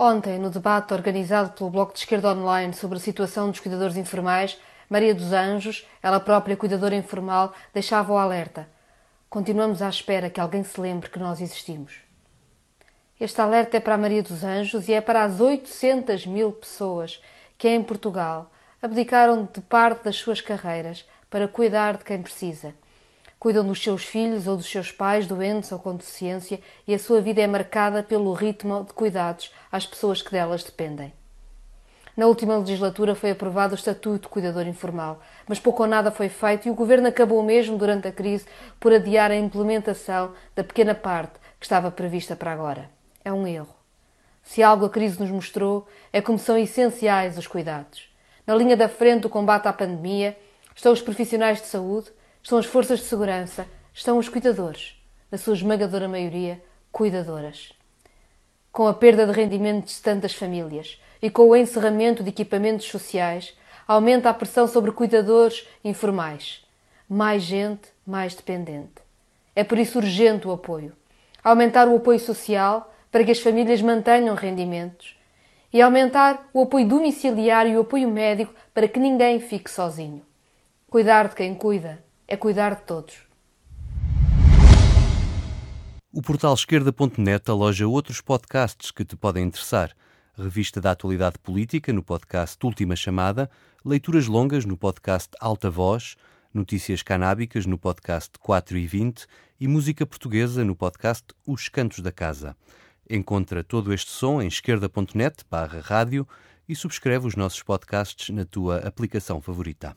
Ontem, no debate organizado pelo Bloco de Esquerda Online sobre a situação dos cuidadores informais, Maria dos Anjos, ela própria cuidadora informal, deixava o alerta. Continuamos à espera que alguém se lembre que nós existimos. Este alerta é para a Maria dos Anjos e é para as 800 mil pessoas que em Portugal abdicaram de parte das suas carreiras para cuidar de quem precisa cuidam dos seus filhos ou dos seus pais doentes ou com deficiência e a sua vida é marcada pelo ritmo de cuidados às pessoas que delas dependem. Na última legislatura foi aprovado o Estatuto de Cuidador Informal, mas pouco ou nada foi feito e o Governo acabou mesmo durante a crise por adiar a implementação da pequena parte que estava prevista para agora. É um erro. Se algo a crise nos mostrou, é como são essenciais os cuidados. Na linha da frente do combate à pandemia estão os profissionais de saúde, Estão as forças de segurança, estão os cuidadores, na sua esmagadora maioria, cuidadoras. Com a perda de rendimentos de tantas famílias e com o encerramento de equipamentos sociais, aumenta a pressão sobre cuidadores informais. Mais gente, mais dependente. É por isso urgente o apoio. Aumentar o apoio social para que as famílias mantenham rendimentos e aumentar o apoio domiciliário e o apoio médico para que ninguém fique sozinho. Cuidar de quem cuida é cuidar de todos. O portal esquerda.net aloja outros podcasts que te podem interessar. Revista da Atualidade Política no podcast Última Chamada, leituras longas no podcast Alta Voz, notícias canábicas no podcast 4 e 20 e música portuguesa no podcast Os Cantos da Casa. Encontra todo este som em esquerda.net barra rádio e subscreve os nossos podcasts na tua aplicação favorita.